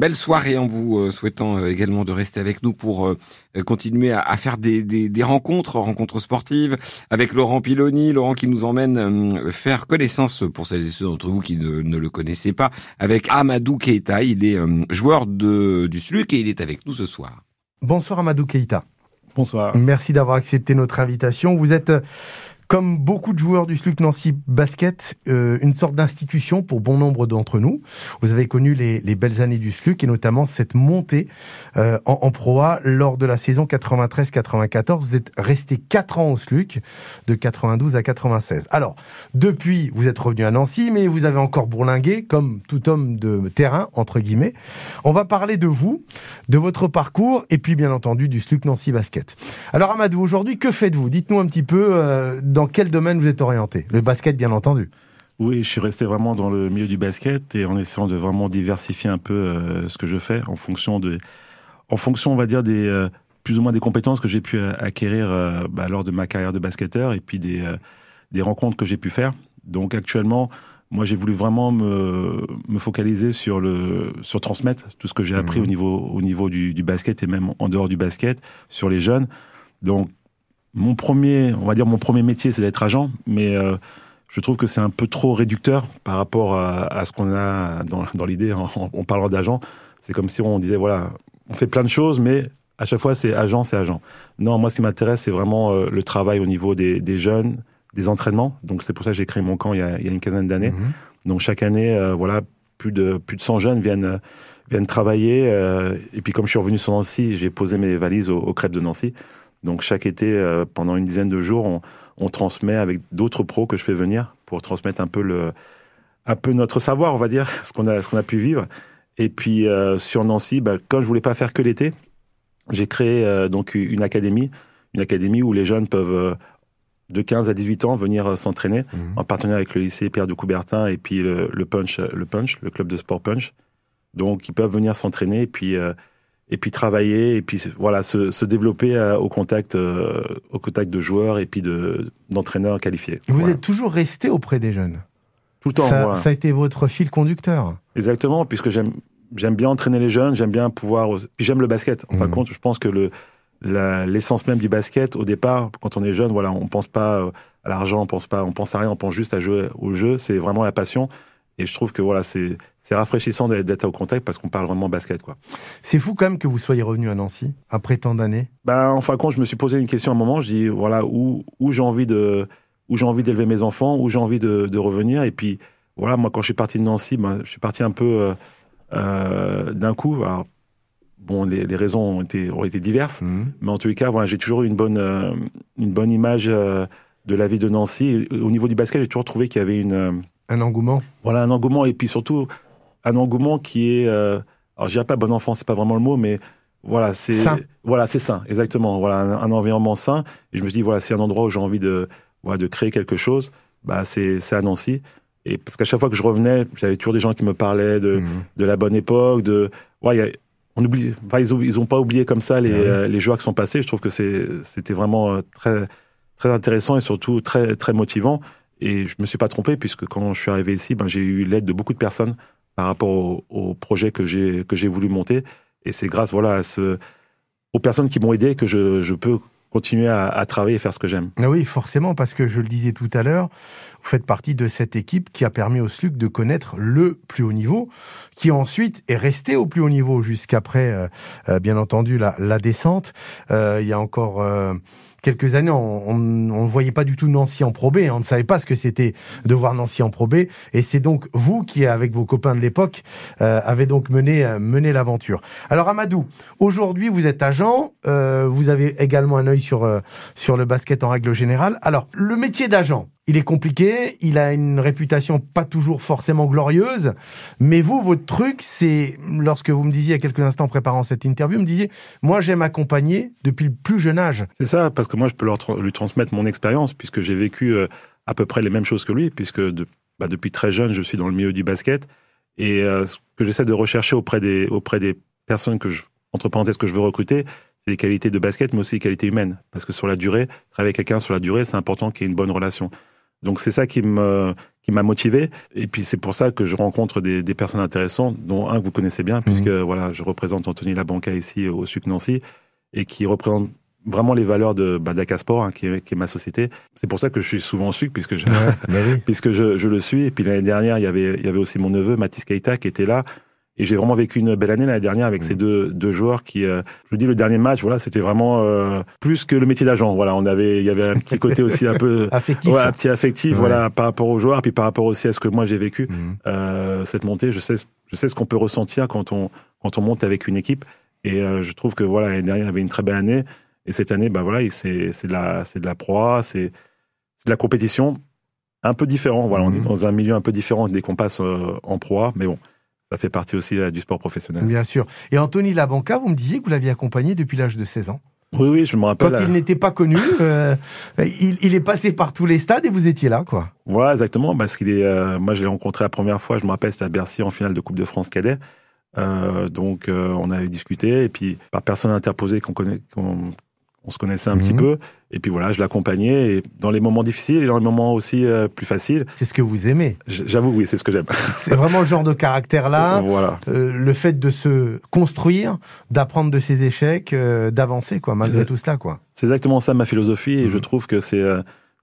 Belle soirée en vous euh, souhaitant euh, également de rester avec nous pour euh, continuer à, faire des, des, rencontres, rencontres sportives avec Laurent Piloni. Laurent qui nous emmène faire connaissance, pour celles et ceux d'entre vous qui ne, ne, le connaissaient pas, avec Amadou Keita. Il est joueur de, du SLUC et il est avec nous ce soir. Bonsoir Amadou Keita. Bonsoir. Merci d'avoir accepté notre invitation. Vous êtes comme beaucoup de joueurs du SLUC Nancy Basket, euh, une sorte d'institution pour bon nombre d'entre nous. Vous avez connu les, les, belles années du SLUC et notamment cette montée euh, en, en Pro A lors de la saison 93-94. Vous êtes resté 4 ans au SLUC, de 92 à 96. Alors, depuis, vous êtes revenu à Nancy, mais vous avez encore bourlingué, comme tout homme de terrain, entre guillemets. On va parler de vous, de votre parcours, et puis bien entendu du SLUC Nancy Basket. Alors Amadou, aujourd'hui, que faites-vous? Dites-nous un petit peu... Euh, quel domaine vous êtes orienté? Le basket, bien entendu. Oui, je suis resté vraiment dans le milieu du basket et en essayant de vraiment diversifier un peu euh, ce que je fais en fonction de, en fonction, on va dire des euh, plus ou moins des compétences que j'ai pu euh, acquérir bah, lors de ma carrière de basketteur et puis des des rencontres que j'ai pu faire. Donc actuellement, moi j'ai voulu vraiment me, me focaliser sur le sur transmettre tout ce que j'ai appris mmh. au niveau au niveau du, du basket et même en dehors du basket sur les jeunes. Donc mon premier, on va dire mon premier métier, c'est d'être agent, mais euh, je trouve que c'est un peu trop réducteur par rapport à, ce qu'on a dans, dans l'idée en, parlant d'agent. C'est comme si on disait voilà, on fait plein de choses, mais à chaque fois c'est agent, c'est agent. Non, moi ce qui m'intéresse, c'est vraiment euh, le travail au niveau des, des, jeunes, des entraînements. Donc c'est pour ça que j'ai créé mon camp il y a, il y a une quinzaine d'années. Mhm. Donc chaque année, euh, voilà, plus de plus de 100 jeunes viennent viennent travailler. et puis comme je suis revenu sur Nancy, j'ai posé mes valises au, au crêpes de Nancy. Donc chaque été, euh, pendant une dizaine de jours, on, on transmet avec d'autres pros que je fais venir pour transmettre un peu le, un peu notre savoir, on va dire, ce qu'on a, ce qu'on a pu vivre. Et puis euh, sur Nancy, bah, comme je voulais pas faire que l'été, j'ai créé euh, donc une académie, une académie où les jeunes peuvent de 15 à 18 ans venir s'entraîner mhm. en partenariat avec le lycée Pierre de Coubertin et puis le, le, Punch, le Punch, le club de sport Punch. Donc ils peuvent venir s'entraîner et puis et puis travailler et puis voilà se, se développer euh, au contact euh, au contact de joueurs et puis de d'entraîneurs qualifiés. Vous êtes toujours resté auprès des jeunes? Tout le temps. Ça, ça a été votre fil conducteur? Exactement, puisque j'aime j'aime bien entraîner les jeunes, j'aime bien pouvoir puis j'aime le basket. En fin de mmh. compte, je pense que le l'essence même du basket au départ quand on est jeune, voilà, on pense pas euh, à l'argent, on pense pas on pense à rien, on pense juste à jouer au jeu, c'est vraiment la passion et je trouve que voilà, c'est rafraîchissant d'être au contact parce qu'on parle vraiment basket quoi. C'est fou quand même que vous soyez revenu à Nancy après tant d'années. Ben en fin de compte, je me suis posé une question à un moment, je dis voilà où où j'ai envie de où j'ai envie d'élever mes enfants, où j'ai envie de, de, revenir et puis voilà, moi quand je suis parti de Nancy, ben, je suis parti un peu euh, euh d'un coup. Alors, bon, les, les, raisons ont été ont été diverses, mhm. mais en tous les cas, voilà, j'ai toujours eu une bonne euh, une bonne image euh, de la ville de Nancy. Au niveau du basket, j'ai toujours trouvé qu'il y avait une un engouement. Voilà, un engouement et puis surtout un engouement qui est, euh, alors je dirais pas bon enfant, c'est pas vraiment le mot, mais voilà, c'est voilà, c'est sain, exactement. Voilà, un, environnement sain. Et je me dis voilà, c'est un endroit où j'ai envie de voilà, de créer quelque chose. Bah c'est c'est à Nancy. Et parce qu'à chaque fois que je revenais, j'avais toujours des gens qui me parlaient de mhm. de la bonne époque, de ouais, on oublie, ils, ont, ils ont pas oublié comme ça les, euh, les joueurs qui sont passés. Je trouve que c'est, c'était vraiment euh, très, très intéressant et surtout très, très motivant. Et je me suis pas trompé puisque quand je suis arrivé ici, ben, j'ai eu l'aide de beaucoup de personnes par rapport au, projet que j'ai que j'ai voulu monter. Et c'est grâce voilà aux personnes qui m'ont aidé que je, je peux continuer à, travailler et faire ce que j'aime. Ah oui, forcément, parce que je le disais tout à l'heure, vous faites partie de cette équipe qui a permis au SLUC de connaître le plus haut niveau, qui ensuite est resté au plus haut niveau jusqu'après, euh, euh, bien entendu, la, la descente. Euh, il y a encore euh, quelques années, on ne voyait pas du tout Nancy en Pro B. Hein. On ne savait pas ce que c'était de voir Nancy en Pro B. Et c'est donc vous qui, avec vos copains de l'époque, euh, avez donc mené, euh, mené l'aventure. Alors Amadou, aujourd'hui vous êtes agent, euh, vous avez également un œil sur, sur le basket en règle générale. Alors, le métier d'agent, il est compliqué, il a une réputation pas toujours forcément glorieuse, mais vous, votre truc, c'est, lorsque vous me disiez il y a quelques instants en préparant cette interview, vous me disiez, moi j'aime accompagner depuis le plus jeune âge. C'est ça, parce que moi je peux leur lui transmettre mon expérience, puisque j'ai vécu euh, à peu près les mêmes choses que lui, puisque bah, depuis très jeune, je suis dans le milieu du basket, et euh, ce que j'essaie de rechercher auprès des, auprès des personnes que je, entre parenthèses, que je veux recruter, c'est des qualités de basket, mais aussi des qualités humaines. Parce que sur la durée, travailler avec quelqu'un sur la durée, c'est important qu'il y ait une bonne relation. Donc c'est ça qui me qui m'a motivé. Et puis c'est pour ça que je rencontre des, des, personnes intéressantes, dont un que vous connaissez bien, puisque mhm. voilà, je représente Anthony Labanca ici au SUC Nancy, et qui représente vraiment les valeurs de bah, d'Acasport, hein, qui, est, qui, est, ma société. C'est pour ça que je suis souvent au SUC, puisque je, bah puisque je, je, le suis. Et puis l'année dernière, il y avait il y avait aussi mon neveu Mathis Keita qui était là et j'ai vraiment vécu une belle année l'année dernière avec ces mm. deux, deux joueurs qui, euh, je vous dis, le dernier match, voilà, c'était vraiment euh, plus que le métier d'agent. Voilà, on avait, il y avait un petit côté aussi un peu affectif, un petit affectif, voilà, par rapport aux joueurs, puis par rapport aussi à ce que moi j'ai vécu mm. euh, cette montée. Je sais, je sais ce qu'on peut ressentir quand on quand on monte avec une équipe. Et euh, je trouve que voilà, l'année dernière, avait une très belle année. Et cette année, bah voilà, c'est c'est de la c'est de la proie, c'est c'est de la compétition un peu différent. Voilà, on est mm. dans un milieu un peu différent dès qu'on passe en proie, mais bon ça fait partie aussi euh, du sport professionnel. Bien sûr. Et Anthony Labanca, vous me disiez que vous l'aviez accompagné depuis l'âge de 16 ans. Oui, oui, je me rappelle. Quand il n'était pas connu, euh, il, est passé par tous les stades et vous étiez là, quoi. Voilà, exactement, parce qu'il est. Euh, moi, je l'ai rencontré la première fois. Je me rappelle, c'était à Bercy en finale de Coupe de France cadet. donc, on avait discuté et puis par personne interposée qu'on connaît, on se connaissait un petit mhm. peu. Et puis voilà, je l'accompagnais et dans les moments difficiles et dans les moments aussi euh, plus faciles. C'est ce que vous aimez. J'avoue, oui, c'est ce que j'aime. c'est vraiment le genre de caractère-là. voilà. Euh, le fait de se construire, d'apprendre de ses échecs, euh, d'avancer, quoi, malgré tout cela, quoi. C'est exactement ça ma philosophie et je mhm. trouve que c'est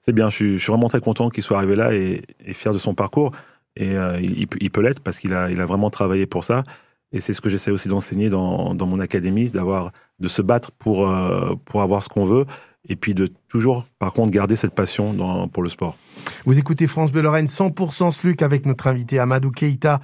c'est bien. Je suis, je suis, vraiment très content qu'il soit arrivé là et, et, fier de son parcours. Et il, il, peut l'être parce qu'il a, il a vraiment travaillé pour ça. Et c'est ce que j'essaie aussi d'enseigner dans, dans mon académie, d'avoir de se battre pour, euh, pour avoir ce qu'on veut et puis de toujours, par contre, garder cette passion pour le sport. Vous écoutez France Bleu Lorraine 100% SLUC avec notre invité Amadou Keita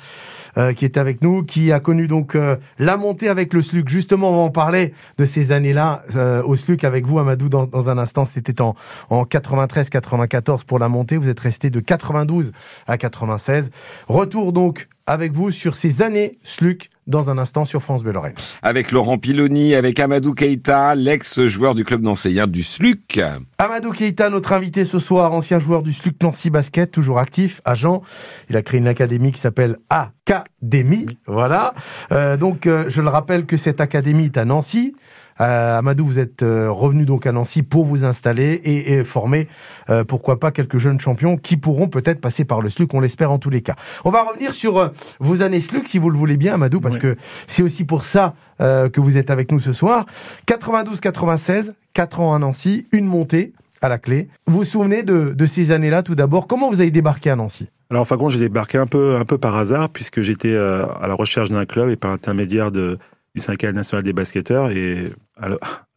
euh, qui est avec nous, qui a connu donc euh, la montée avec le SLUC. Justement, on va en parler de ces années-là au SLUC avec vous Amadou dans, dans un instant. C'était en, en 93-94 pour la montée. Vous êtes resté de 92 à 96. Retour donc avec vous sur ces années SLUC dans un instant sur France Bleu Lorraine. Avec Laurent Piloni, avec Amadou Keita, l'ex-joueur du club nancéien du SLUC. Amadou Keita, notre invité ce soir, ancien joueur du SLUC Nancy Basket, toujours actif, agent. Il a créé une académie qui s'appelle Académie. Voilà. Euh, donc, euh, je le rappelle que cette académie est à Nancy. Euh, Amadou, vous êtes euh, revenu donc à Nancy pour vous installer et, former, euh, pourquoi pas, quelques jeunes champions qui pourront peut-être passer par le SLUC, on l'espère en tous les cas. On va revenir sur vos années SLUC, si vous le voulez bien, Amadou, parce que c'est aussi pour ça que vous êtes avec nous ce soir. 92-96, 4 ans à Nancy, une montée à la clé. Vous vous souvenez de, ces années-là tout d'abord? Comment vous avez débarqué à Nancy? Alors, en j'ai débarqué un peu, un peu par hasard, puisque j'étais à la recherche d'un club et par l'intermédiaire de, du syndicat national des basketteurs. Et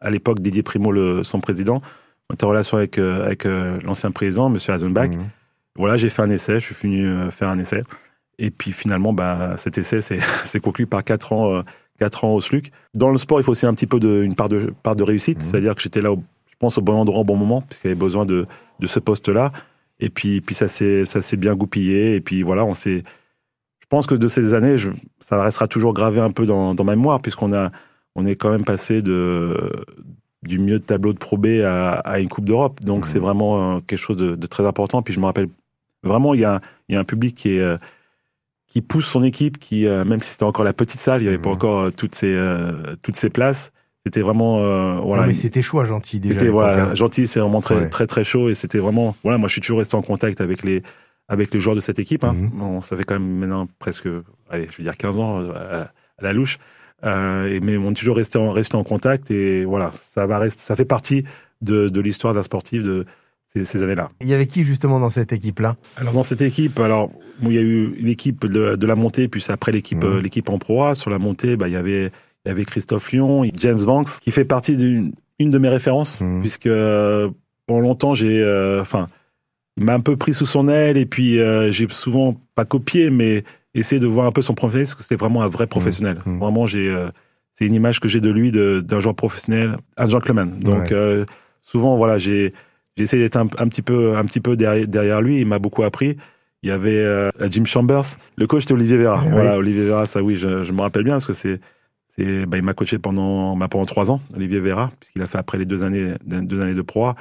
à l'époque, Didier Primo, le, son président, était en relation avec, euh, avec euh, l'ancien président, M. Hazenbach. Mhm. Voilà, j'ai fait un essai, je suis venu euh, faire un essai. Et puis finalement, bah, cet essai s'est conclu par quatre ans, quatre ans au SLUC. Dans le sport, il faut aussi un petit peu de, une part de, part de réussite, mhm. c'est-à-dire que j'étais là, je pense, au bon endroit, au bon moment, puisqu'il y avait besoin de, de ce poste-là. Et puis, puis ça s'est bien goupillé. Et puis voilà, on s'est je pense que de ces années, je, ça restera toujours gravé un peu dans, dans ma mémoire, puisqu'on a, on est quand même passé de, du mieux de tableau de Pro B à, à une Coupe d'Europe. Donc mmh. c'est vraiment euh, quelque chose de, de, très important. Puis je me rappelle vraiment, il y a, il y a un public qui est euh, qui pousse son équipe, qui euh, même si c'était encore la petite salle, il n'y avait pas encore toutes ces toutes ces places. C'était vraiment voilà. mais c'était chaud, gentil. Déjà c'était voilà, hein. gentil, c'est vraiment très très très chaud et c'était vraiment voilà. Moi, je suis toujours resté en contact avec les avec les joueurs de cette équipe. Hein. Mhm. ça fait quand même maintenant presque, allez, je veux dire 15 ans euh, à, la louche. Euh, mais on est toujours resté en, resté en contact et voilà, ça va rester, ça fait partie de, de l'histoire d'un sportif de ces, ces années-là. Il y avait qui justement dans cette équipe-là? Alors dans cette équipe, alors il y a eu l'équipe de, de, la montée, puis après l'équipe mhm. l'équipe en proie. Sur la montée, bah, il y avait il y avait Christophe Lyon, James Banks, qui fait partie d'une une de mes références, mhm. puisque euh, pendant longtemps j'ai, enfin il m'a un peu pris sous son aile et puis euh, j'ai souvent pas copié mais essayé de voir un peu son professionnel parce que c'était vraiment un vrai professionnel. Mmh, mmh. Vraiment j'ai euh, c'est une image que j'ai de lui d'un joueur professionnel, un gentleman. Donc euh, souvent voilà, j'ai j'ai essayé d'être un, petit peu un petit peu derrière, derrière lui, il m'a beaucoup appris. Il y avait Jim Chambers, le coach c'était Olivier Vera. Voilà, Olivier Vera, ça oui, je, je me rappelle bien parce que c'est c'est bah, il m'a coaché pendant bah, pendant trois ans, Olivier Vera, puisqu'il a fait après les deux années deux années de proie.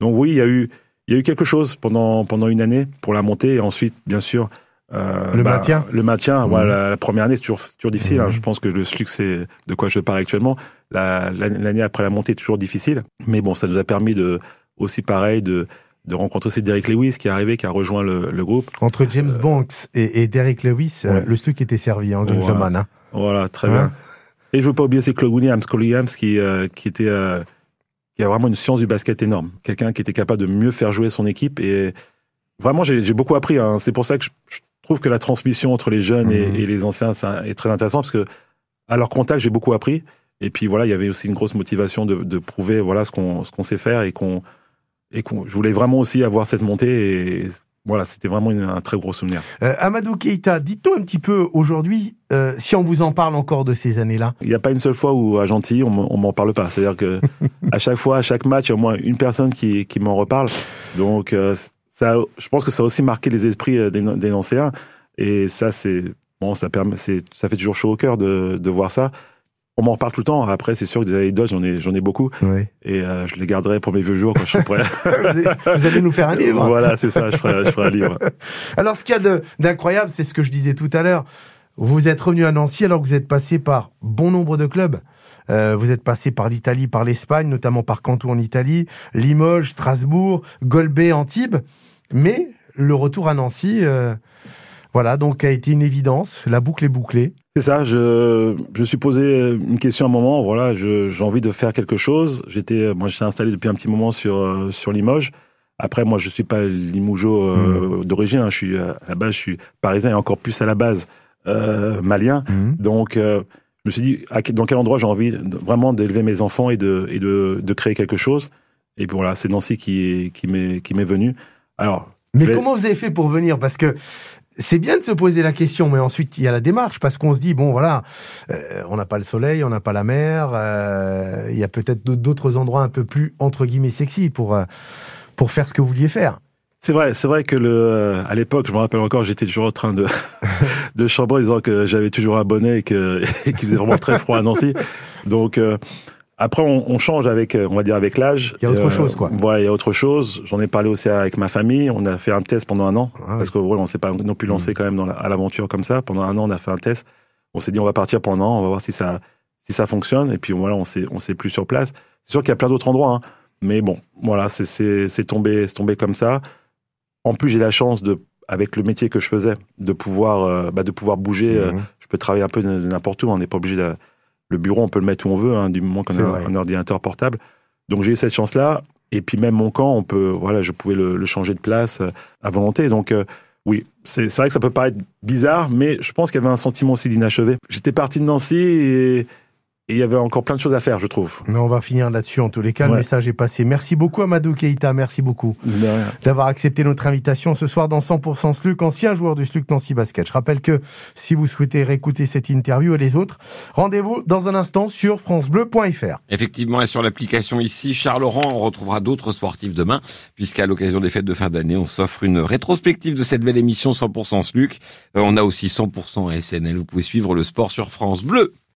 Donc oui, il y a eu il y a eu quelque chose pendant pendant une année pour la montée et ensuite bien sûr euh, le bah, maintien. Le maintien. Mmh. Voilà, la, première année c'est toujours toujours difficile. Hein. Mmh. Je pense que le SLUC c'est de quoi je parle actuellement. L'année après la montée est toujours difficile, mais bon ça nous a permis de aussi pareil de de rencontrer aussi Derek Lewis qui est arrivé, qui a rejoint le, le groupe. Entre James Banks et, et Derek Lewis, euh, le Stuck était servi en Voilà. gentleman. Hein. Voilà, très Hein bien. Et je veux pas oublier c'est Claude Williams, Claude Williams qui euh, qui était euh, qui a vraiment une science du basket énorme, quelqu'un qui était capable de mieux faire jouer son équipe et vraiment j'ai beaucoup appris. Hein. C'est pour ça que je, je trouve que la transmission entre les jeunes et, Mhm. et les anciens ça est très intéressant parce que à leur contact j'ai beaucoup appris. Et puis voilà, il y avait aussi une grosse motivation de, de prouver voilà ce qu'on ce qu'on sait faire et qu'on et qu'on je voulais vraiment aussi avoir cette montée et voilà c'était vraiment une- un très gros souvenir. Euh, Amadou Keita, dites-nous un petit peu aujourd'hui euh, si on vous en parle encore de ces années-là. Il n'y a pas une seule fois où à Gentilly, on m'en- parle pas. C'est-à-dire que à chaque fois, à chaque match, il y a au moins une personne qui, qui m'en reparle. Donc, euh, ça, je pense que ça a aussi marqué les esprits des, des Nancéens. Et ça, c'est bon, ça permet, ça fait toujours chaud au cœur de, de voir ça. On m'en reparle tout le temps. Après, c'est sûr que des anecdotes, j'en ai, j'en ai beaucoup. Oui. Et euh, je les garderai pour mes vieux jours quand je serai prêt. vous allez nous faire un livre. voilà, c'est ça. Je ferai, je ferai un livre. Alors, ce qu'il y a de- d'incroyable, c'est ce que je disais tout à l'heure. Vous êtes revenu à Nancy alors que vous êtes passé par bon nombre de clubs. Euh, vous êtes passé par l'Italie, par l'Espagne, notamment par Canton en Italie, Limoges, Strasbourg, Golbet, Antibes. Mais le retour à Nancy, euh, voilà, donc a été une évidence. La boucle est bouclée. C'est ça, je, je me suis posé une question à un moment, voilà, j'ai envie de faire quelque chose. J'étais, moi, j'étais installé depuis un petit moment sur, euh, sur Limoges. Après, moi, je suis pas limougeau euh, d'origine, hein. je suis, euh, à la base, je suis parisien et encore plus à la base, euh, malien. Donc, euh, je me suis dit, à dans quel endroit j'ai envie de- vraiment d'élever mes enfants et de, et de, de créer quelque chose. Et puis voilà, c'est Nancy qui, est- qui m'est, qui m'est venu. Alors, Mais vais- comment vous avez fait pour venir? Parce que c'est bien de se poser la question, mais ensuite il y a la démarche, parce qu'on se dit bon voilà, euh, on n'a pas le soleil, on n'a pas la mer, euh, il y a peut-être d'autres endroits un peu plus entre guillemets sexy pour euh, pour faire ce que vous vouliez faire. C'est vrai, c'est vrai que le, euh, à l'époque, je me rappelle encore, j'étais toujours en train de, de chambrer disant que j'avais toujours un bonnet et que, et qu'il faisait vraiment très froid à Nancy. Donc, euh, après, on, on change avec, euh, on va dire, avec l'âge. Il y a autre chose, quoi. Ouais, il y a autre chose. J'en ai parlé aussi avec ma famille. On a fait un test pendant un an. Ah parce que, ouais, on s'est pas non plus Mm. lancé quand même dans la- à l'aventure comme ça. Pendant un an, on a fait un test. On s'est dit, on va partir pendant un an, on va voir si ça, si ça fonctionne. Et puis, voilà, on s'est, on s'est plus sur place. C'est sûr qu'il y a plein d'autres endroits, hein. Mais bon, voilà, c'est, c'est, c'est tombé, c'est tombé comme ça. En plus, j'ai la chance de, avec le métier que je faisais, de pouvoir, euh, bah, de pouvoir bouger. euh, Mhm. je peux travailler un peu n'importe où. On n'est pas obligé de, le bureau, on peut le mettre où on veut, hein, du moment qu'on a vrai. un, ordinateur portable. Donc, j'ai eu cette chance-là. Et puis, même mon camp, on peut, voilà, je pouvais le, le changer de place euh, à volonté. Donc, euh, oui, c'est, c'est vrai que ça peut paraître bizarre, mais je pense qu'il y avait un sentiment aussi d'inachevé. J'étais parti de Nancy et, et il y avait encore plein de choses à faire, je trouve. Mais on va finir là-dessus en tous les cas. Le message est passé. Merci beaucoup Amadou Keita, merci beaucoup De rien. d'avoir accepté notre invitation ce soir dans 100% Sluc, ancien joueur du Sluc Nancy Basket. Je rappelle que si vous souhaitez réécouter cette interview et les autres, rendez-vous dans un instant sur francebleu.fr. Effectivement, et sur l'application ici, Charles Laurent, on retrouvera d'autres sportifs demain, puisqu'à l'occasion des fêtes de fin d'année, on s'offre une rétrospective de cette belle émission 100% SLUC. Euh, on a aussi 100% SNL. Vous pouvez suivre le sport sur France Bleu.